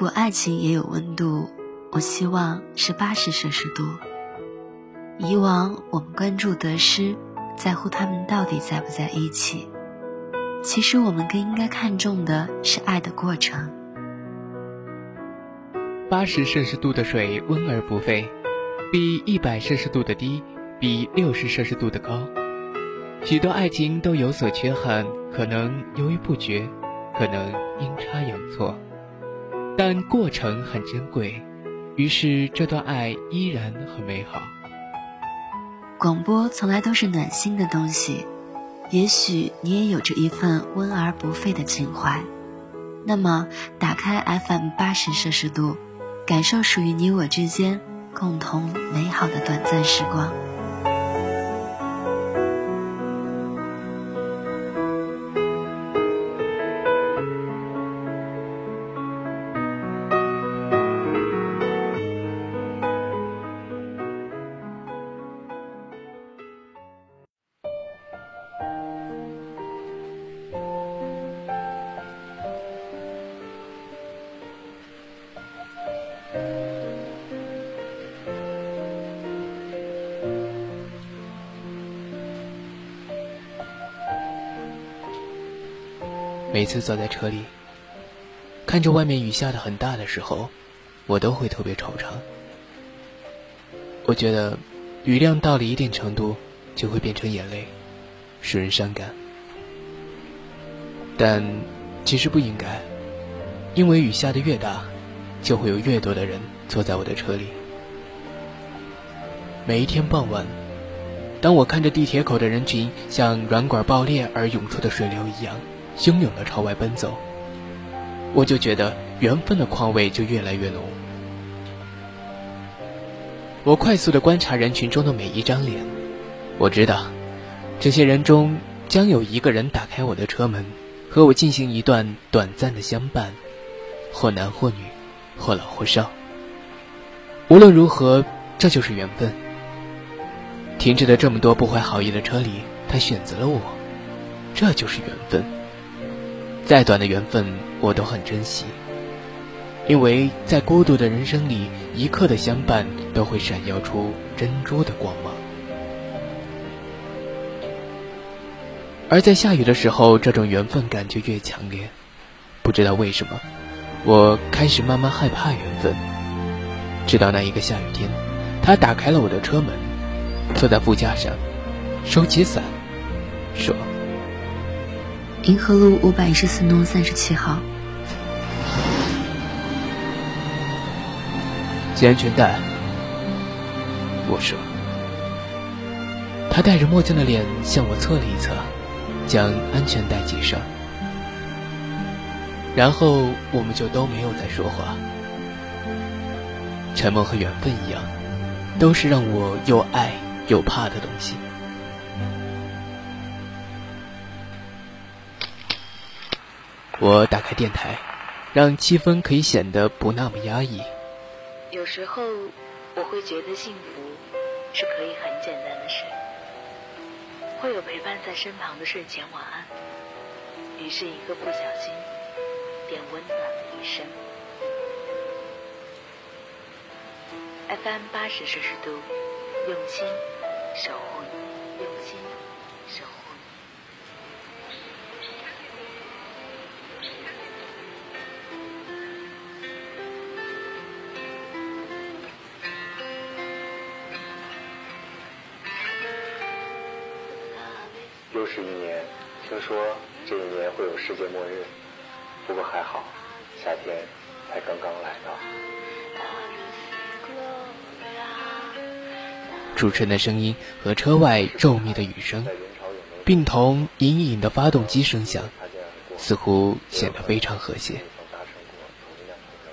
如果爱情也有温度，我希望是八十摄氏度。以往我们关注得失，在乎他们到底在不在一起。其实我们更应该看重的是爱的过程。八十摄氏度的水温而不沸，比一百摄氏度的低，比六十摄氏度的高。许多爱情都有所缺憾，可能犹豫不决，可能阴差阳错，但过程很珍贵，于是这段爱依然很美好。广播从来都是暖心的东西，也许你也有着一份温而不沸的情怀。那么，打开 FM 八十摄氏度，感受属于你我之间共同美好的短暂时光。每次坐在车里，看着外面雨下的很大的时候，我都会特别惆怅。我觉得，雨量到了一定程度，就会变成眼泪，使人伤感。但其实不应该，因为雨下的越大，就会有越多的人坐在我的车里。每一天傍晚，当我看着地铁口的人群像软管爆裂而涌出的水流一样。汹涌的朝外奔走，我就觉得缘分的况味就越来越浓。我快速的观察人群中的每一张脸，我知道，这些人中将有一个人打开我的车门，和我进行一段短暂的相伴，或男或女，或老或少。无论如何，这就是缘分。停着的这么多不怀好意的车里，他选择了我，这就是缘分。再短的缘分，我都很珍惜，因为在孤独的人生里，一刻的相伴都会闪耀出珍珠的光芒。而在下雨的时候，这种缘分感就越强烈。不知道为什么，我开始慢慢害怕缘分。直到那一个下雨天，他打开了我的车门，坐在副驾上，收起伞，说。银河路五百一十四弄三十七号，系安全带。我说，他戴着墨镜的脸向我侧了一侧，将安全带系上，然后我们就都没有再说话。沉默和缘分一样，都是让我又爱又怕的东西。我打开电台，让气氛可以显得不那么压抑。有时候我会觉得幸福是可以很简单的事，会有陪伴在身旁的睡前晚安，于是一个不小心便温暖了一生。FM 八十摄氏度，用心守护你，又是一年，听说这一年会有世界末日，不过还好，夏天才刚刚来到。主持人的声音和车外骤密的雨声，并同隐隐的发动机声响，似乎显得非常和谐。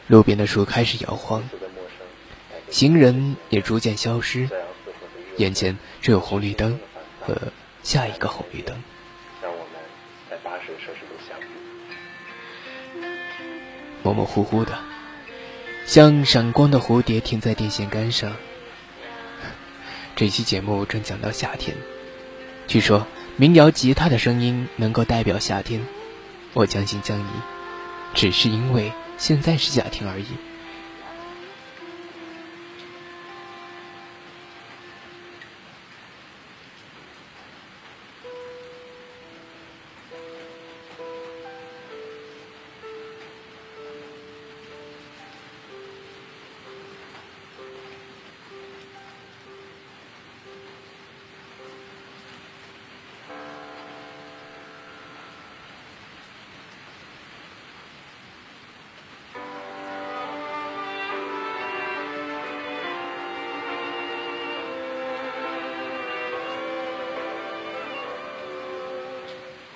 路边的树开始摇晃，行人也逐渐消失，眼前只有红绿灯和。下一个红绿灯，让我们在八十摄氏度相遇。模模糊糊的，像闪光的蝴蝶停在电线杆上。这期节目正讲到夏天，据说民谣吉他的声音能够代表夏天。我将信将疑，只是因为现在是夏天而已。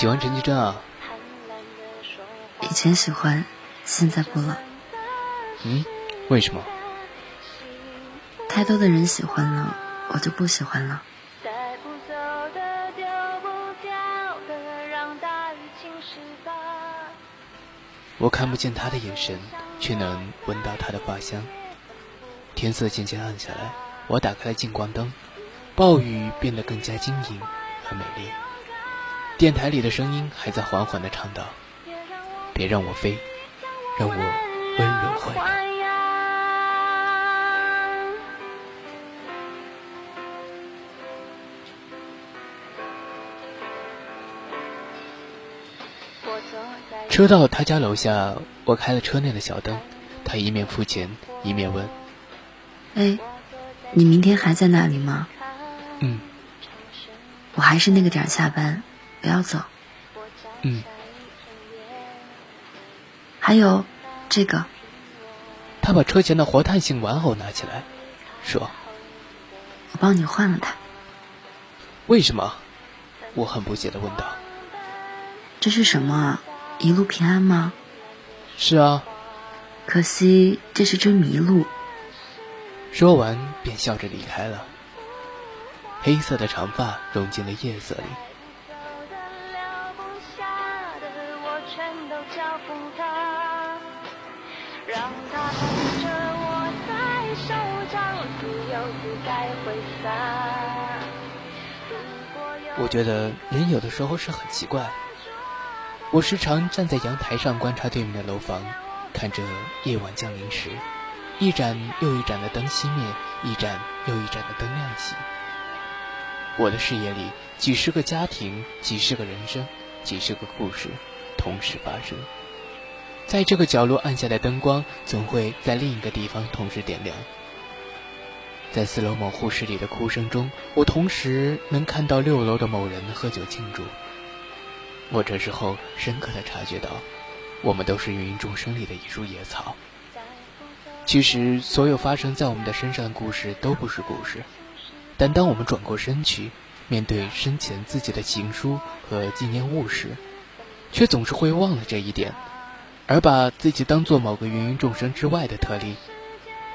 喜欢陈绮贞啊？以前喜欢，现在不了。嗯，为什么？太多的人喜欢了，我就不喜欢了。我看不见他的眼神，却能闻到他的花香。天色渐渐暗下来，我打开了近光灯，暴雨变得更加晶莹和美丽。电台里的声音还在缓缓的唱道：“别让我飞，让我温柔豢养。”车到他家楼下，我开了车内的小灯，他一面付钱，一面问：“哎，你明天还在那里吗？”“嗯。”“我还是那个点下班。”不要走。嗯。还有，这个。他把车前的活态性玩偶拿起来，说：“我帮你换了它。”为什么？我很不解的问道。这是什么啊？一路平安吗？是啊。可惜这是只麋鹿。说完便笑着离开了。黑色的长发融进了夜色里。觉得人有的时候是很奇怪。我时常站在阳台上观察对面的楼房，看着夜晚降临时，一盏又一盏的灯熄灭，一盏又一盏的灯亮起。我的视野里，几十个家庭，几十个人生，几十个故事，同时发生。在这个角落暗下的灯光，总会在另一个地方同时点亮。在四楼某护士里的哭声中，我同时能看到六楼的某人喝酒庆祝。我这时候深刻的察觉到，我们都是芸芸众生里的一株野草。其实，所有发生在我们的身上的故事都不是故事，但当我们转过身去，面对生前自己的情书和纪念物时，却总是会忘了这一点，而把自己当做某个芸芸众生之外的特例，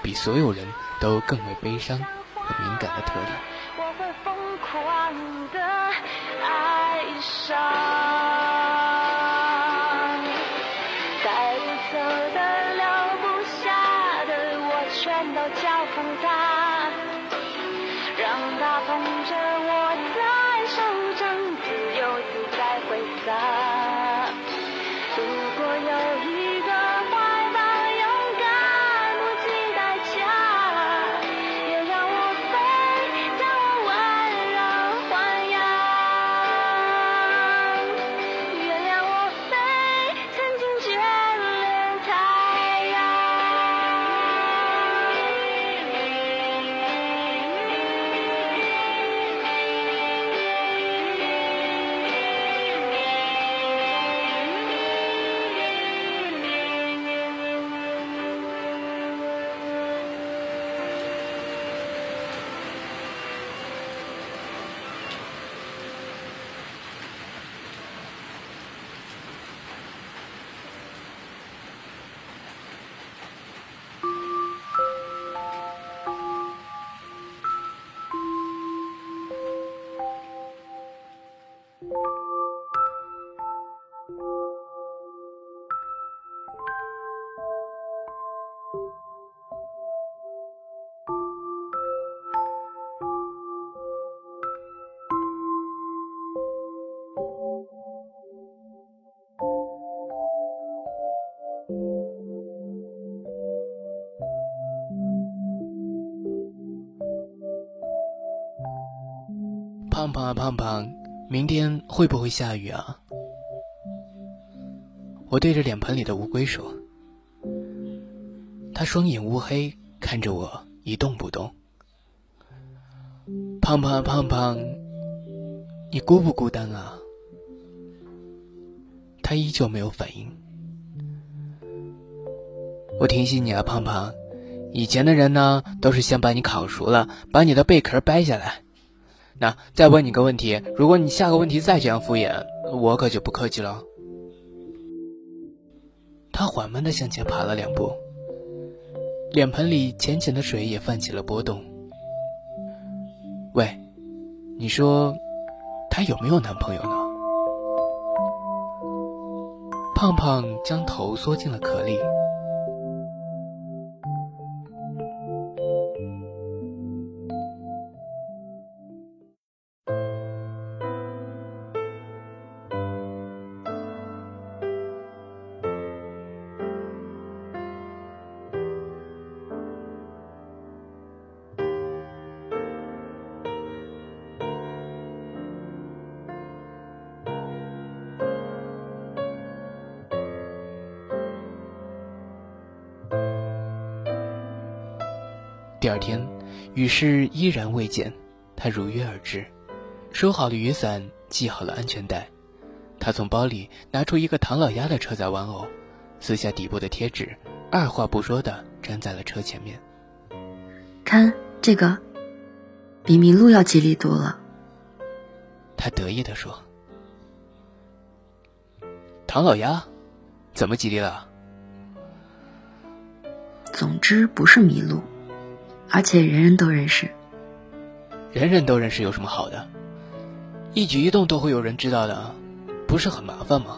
比所有人。都更为悲伤和敏感的特点。我会疯狂的爱上，带不走的、留不下的，我全都交付他，胖胖啊，胖胖，明天会不会下雨啊？我对着脸盆里的乌龟说。他双眼乌黑，看着我一动不动。胖胖啊，胖胖，你孤不孤单啊？他依旧没有反应。我提醒你啊，胖胖，以前的人呢，都是先把你烤熟了，把你的贝壳掰下来。那再问你个问题，如果你下个问题再这样敷衍，我可就不客气了。他缓慢的向前爬了两步，脸盆里浅浅的水也泛起了波动。喂，你说，她有没有男朋友呢？胖胖将头缩进了壳里。第二天，雨势依然未减，他如约而至，收好了雨伞，系好了安全带。他从包里拿出一个唐老鸭的车载玩偶，撕下底部的贴纸，二话不说的粘在了车前面。看这个，比麋鹿要吉利多了。他得意地说：“唐老鸭，怎么吉利了？”总之不是麋鹿。而且人人都认识，人人都认识有什么好的？一举一动都会有人知道的，不是很麻烦吗？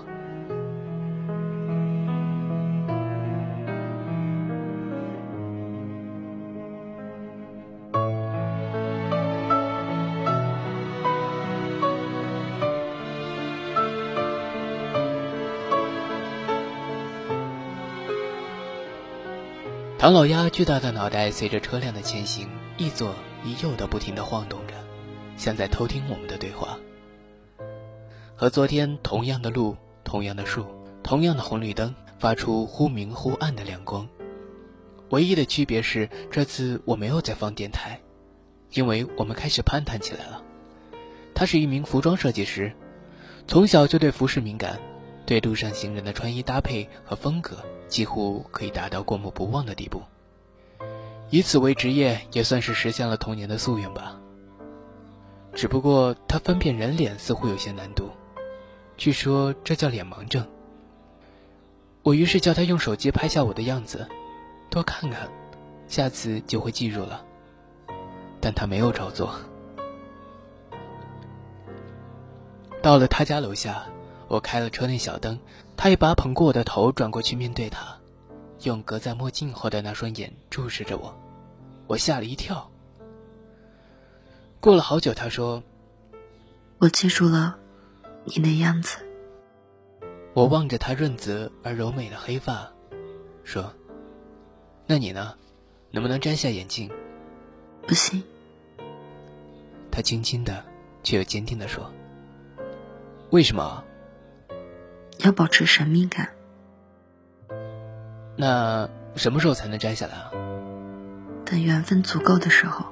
唐老鸭巨大的脑袋随着车辆的前行，一左一右的不停地晃动着，像在偷听我们的对话。和昨天同样的路、同样的树、同样的红绿灯，发出忽明忽暗的亮光。唯一的区别是，这次我没有再放电台，因为我们开始攀谈起来了。他是一名服装设计师，从小就对服饰敏感，对路上行人的穿衣搭配和风格。几乎可以达到过目不忘的地步，以此为职业也算是实现了童年的夙愿吧。只不过他分辨人脸似乎有些难度，据说这叫脸盲症。我于是叫他用手机拍下我的样子，多看看，下次就会记住了。但他没有照做。到了他家楼下。我开了车内小灯，他一把捧过我的头，转过去面对他，用隔在墨镜后的那双眼注视着我，我吓了一跳。过了好久，他说：“我记住了你的样子。”我望着他润泽而柔美的黑发，说：“那你呢？能不能摘下眼镜？”“不行。”他轻轻的，却又坚定的说：“为什么？”要保持神秘感。那什么时候才能摘下来啊？等缘分足够的时候。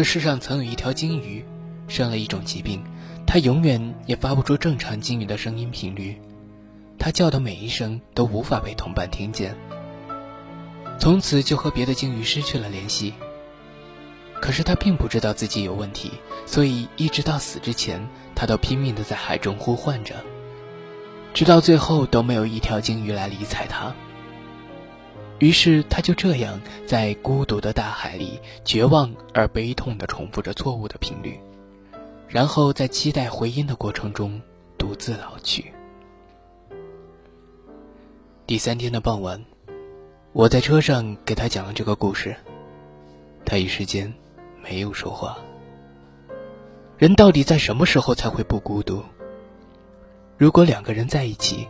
这世上曾有一条鲸鱼，生了一种疾病，它永远也发不出正常鲸鱼的声音频率，它叫的每一声都无法被同伴听见，从此就和别的鲸鱼失去了联系。可是它并不知道自己有问题，所以一直到死之前，它都拼命的在海中呼唤着，直到最后都没有一条鲸鱼来理睬它。于是他就这样在孤独的大海里，绝望而悲痛地重复着错误的频率，然后在期待回音的过程中独自老去。第三天的傍晚，我在车上给他讲了这个故事，他一时间没有说话。人到底在什么时候才会不孤独？如果两个人在一起，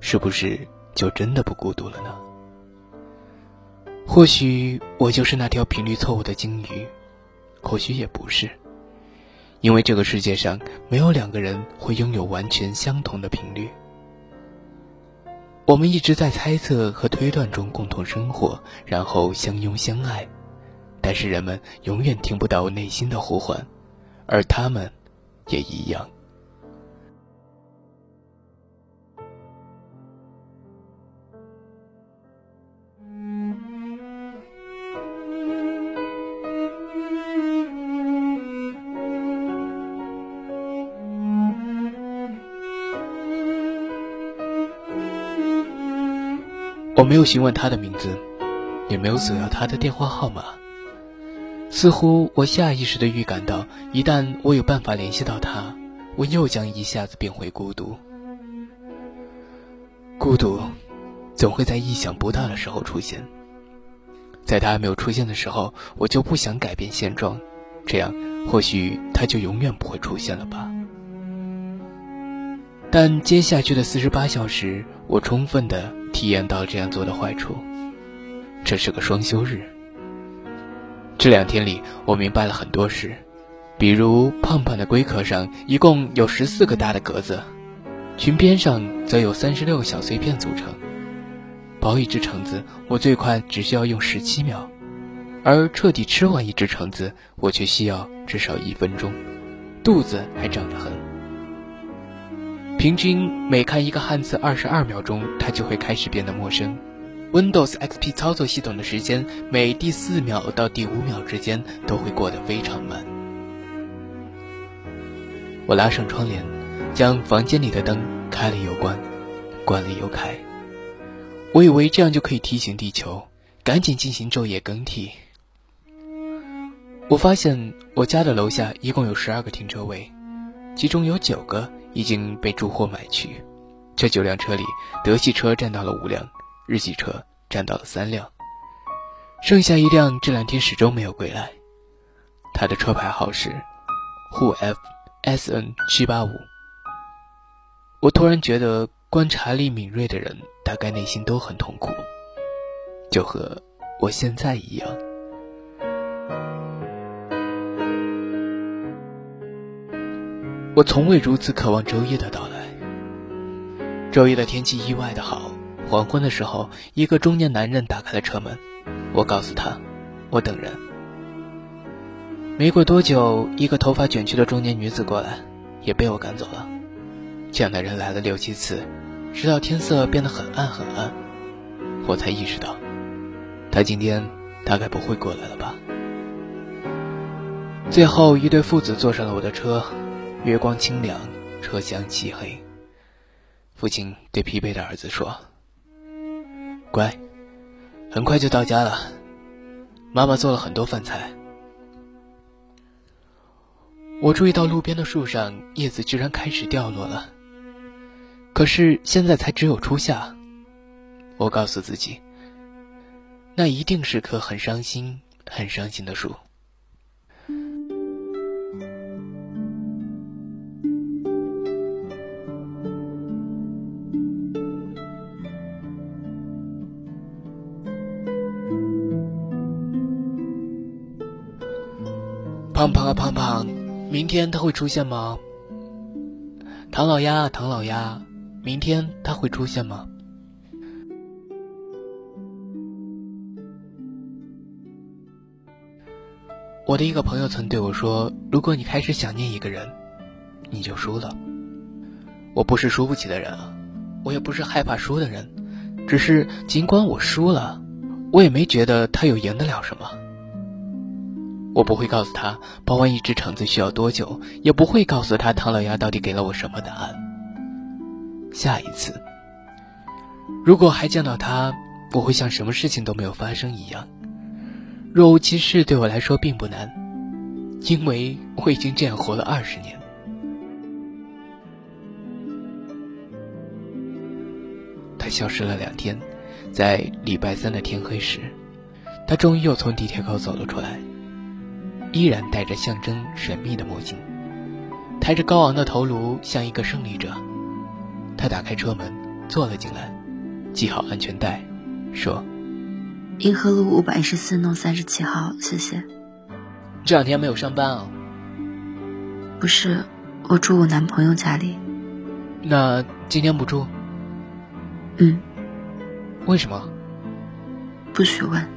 是不是就真的不孤独了呢？或许我就是那条频率错误的鲸鱼，或许也不是，因为这个世界上没有两个人会拥有完全相同的频率。我们一直在猜测和推断中共同生活，然后相拥相爱，但是人们永远听不到内心的呼唤，而他们也一样。我没有询问他的名字，也没有索要他的电话号码。似乎我下意识的预感到，一旦我有办法联系到他，我又将一下子变回孤独。孤独，总会在意想不到的时候出现。在他还没有出现的时候，我就不想改变现状，这样或许他就永远不会出现了吧。但接下去的四十八小时，我充分的体验到这样做的坏处。这是个双休日。这两天里，我明白了很多事，比如胖胖的龟壳上一共有十四个大的格子，裙边上则有三十六个小碎片组成。剥一只橙子，我最快只需要用十七秒，而彻底吃完一只橙子，我却需要至少一分钟，肚子还胀得很。平均每看一个汉字二十二秒钟，它就会开始变得陌生。Windows XP 操作系统的时间每第四秒到第五秒之间都会过得非常慢。我拉上窗帘，将房间里的灯开了又关，关了又开。我以为这样就可以提醒地球赶紧进行昼夜更替。我发现我家的楼下一共有十二个停车位，其中有九个。已经被住户买去，这九辆车里，德系车占到了五辆，日系车占到了三辆，剩下一辆这两天始终没有归来，他的车牌号是沪 F S N 七八五。我突然觉得，观察力敏锐的人大概内心都很痛苦，就和我现在一样。我从未如此渴望周一的到来。周一的天气意外的好，黄昏的时候，一个中年男人打开了车门。我告诉他，我等人。没过多久，一个头发卷曲的中年女子过来，也被我赶走了。这样的人来了六七次，直到天色变得很暗很暗，我才意识到，他今天大概不会过来了吧。最后一对父子坐上了我的车。月光清凉，车厢漆黑。父亲对疲惫的儿子说：“乖，很快就到家了。妈妈做了很多饭菜。”我注意到路边的树上叶子居然开始掉落了。可是现在才只有初夏。我告诉自己，那一定是棵很伤心、很伤心的树。胖胖啊胖胖，明天他会出现吗？唐老鸭唐老鸭，明天他会出现吗？我的一个朋友曾对我说：“如果你开始想念一个人，你就输了。”我不是输不起的人啊，我也不是害怕输的人，只是尽管我输了，我也没觉得他有赢得了什么。我不会告诉他剥完一只橙子需要多久，也不会告诉他唐老鸭到底给了我什么答案。下一次，如果还见到他，我会像什么事情都没有发生一样，若无其事对我来说并不难，因为我已经这样活了二十年。他消失了两天，在礼拜三的天黑时，他终于又从地铁口走了出来，依然戴着象征神秘的墨镜，抬着高昂的头颅，像一个胜利者。他打开车门，坐了进来，系好安全带，说：“银河路五百一十四弄三十七号，谢谢。”这两天没有上班啊？不是，我住我男朋友家里。那今天不住？嗯。为什么？不许问。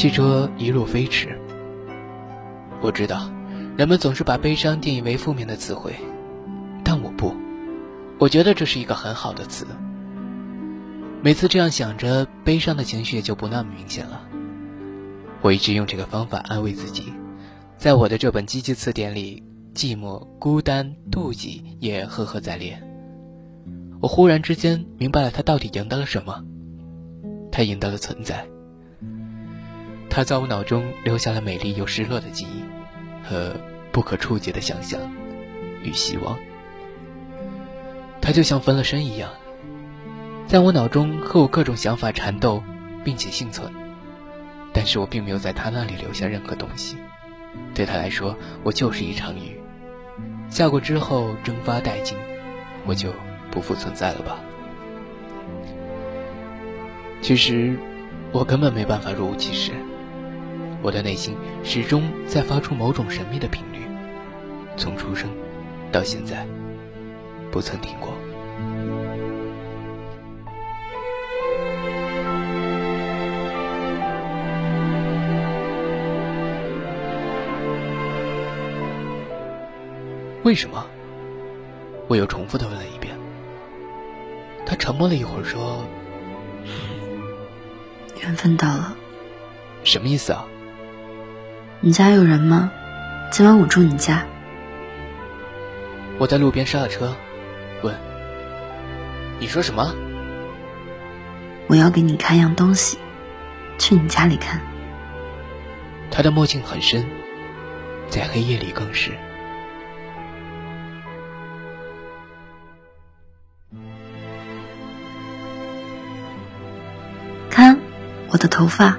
汽车一路飞驰。我知道，人们总是把悲伤定义为负面的词汇，但我不。我觉得这是一个很好的词。每次这样想着，悲伤的情绪也就不那么明显了。我一直用这个方法安慰自己，在我的这本积极词典里，寂寞、孤单、妒忌也赫赫在列。我忽然之间明白了，他到底赢得了什么？他赢得了存在。他在我脑中留下了美丽又失落的记忆，和不可触及的想象与希望。他就像分了身一样，在我脑中和我各种想法缠斗，并且幸存。但是我并没有在他那里留下任何东西。对他来说，我就是一场雨，下过之后蒸发殆尽，我就不复存在了吧？其实，我根本没办法若无其事。我的内心始终在发出某种神秘的频率，从出生到现在，不曾停过。为什么？我又重复的问了一遍。他沉默了一会儿，说：“缘分到了。”什么意思啊？你家有人吗？今晚我住你家。我在路边刹了车，问：“你说什么？”我要给你看样东西，去你家里看。他的墨镜很深，在黑夜里更是。看，我的头发。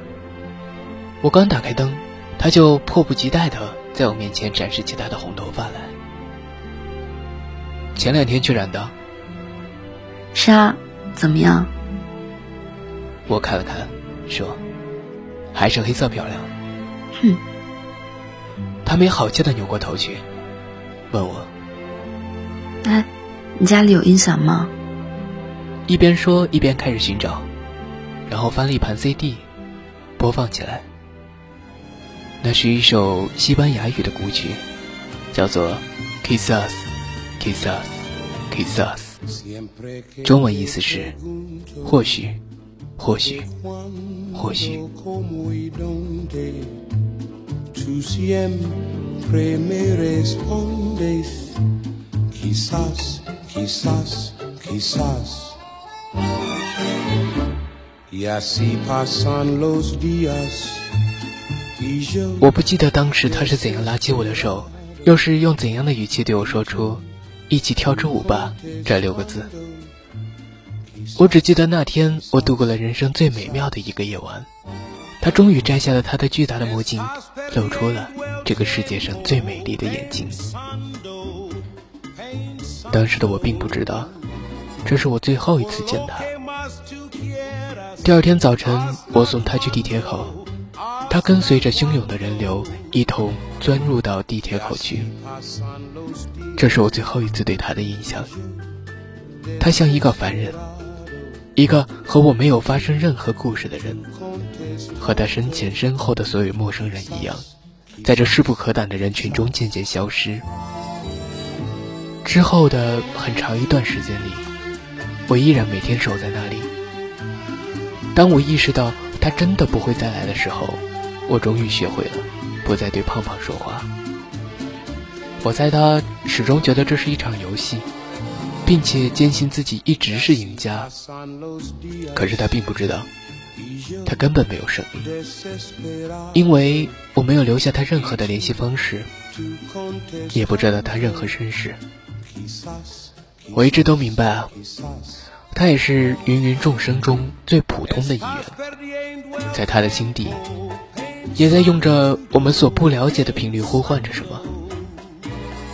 我刚打开灯。他就迫不及待的在我面前展示起他的红头发来。前两天去染的。是啊，怎么样？我看了看，说：“还是黑色漂亮。”哼。他没好气的扭过头去，问我：“哎，你家里有音响吗？”一边说一边开始寻找，然后翻了一盘 CD，播放起来。那是一首西班牙语的古曲，叫做 “Quizás, Quizás, Quizás”，中文意思是“或许，或许，或许”。我不记得当时他是怎样拉起我的手，又是用怎样的语气对我说出“一起跳支舞吧”这六个字。我只记得那天我度过了人生最美妙的一个夜晚。他终于摘下了他的巨大的墨镜，露出了这个世界上最美丽的眼睛。当时的我并不知道，这是我最后一次见他。第二天早晨，我送他去地铁口。他跟随着汹涌的人流，一同钻入到地铁口去。这是我最后一次对他的印象。他像一个凡人，一个和我没有发生任何故事的人，和他身前身后的所有陌生人一样，在这势不可挡的人群中渐渐消失。之后的很长一段时间里，我依然每天守在那里。当我意识到他真的不会再来的时候，我终于学会了，不再对胖胖说话。我猜他始终觉得这是一场游戏，并且坚信自己一直是赢家。可是他并不知道，他根本没有胜利，因为我没有留下他任何的联系方式，也不知道他任何身世。我一直都明白啊，他也是芸芸众生中最普通的一员，在他的心底，也在用着我们所不了解的频率呼唤着什么。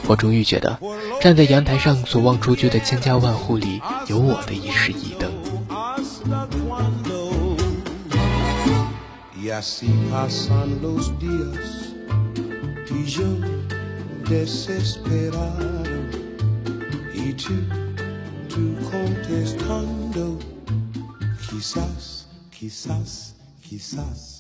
我终于觉得，站在阳台上所望出去的千家万户里，有我的一室一灯。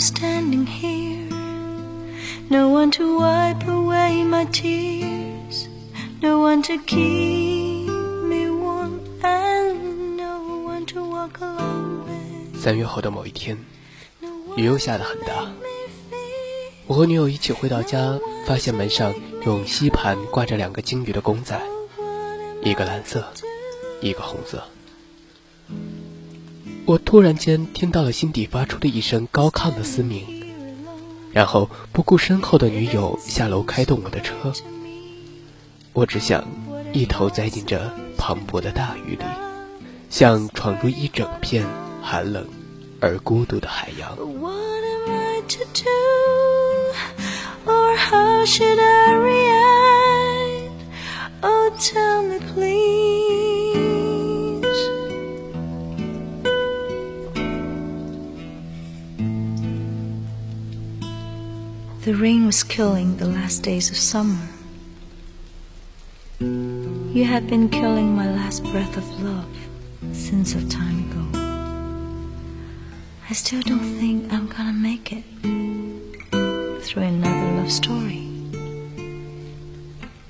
Standing here, no one to wipe away my tears, no one to keep me warm, and no one to walk along with. 三月后的某一天，雨又下得很大。我和女友一起回到家，发现门上用吸盘挂着两个金鱼的公仔，一个蓝色，一个红色。我突然间听到了心底发出的一声高亢的嘶鸣，然后不顾身后的女友下楼开动我的车，我只想一头栽进这磅礴的大雨里，像闯入一整片寒冷而孤独的海洋。The rain was killing the last days of summer. You had been killing my last breath of love since a time ago. I still don't think I'm gonna make it through another love story.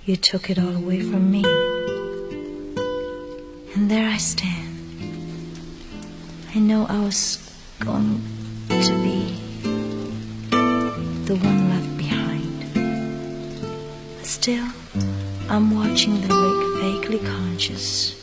You took it all away from me. And there I stand. I know I was going the one left behind. Still, I'm watching the lake vaguely conscious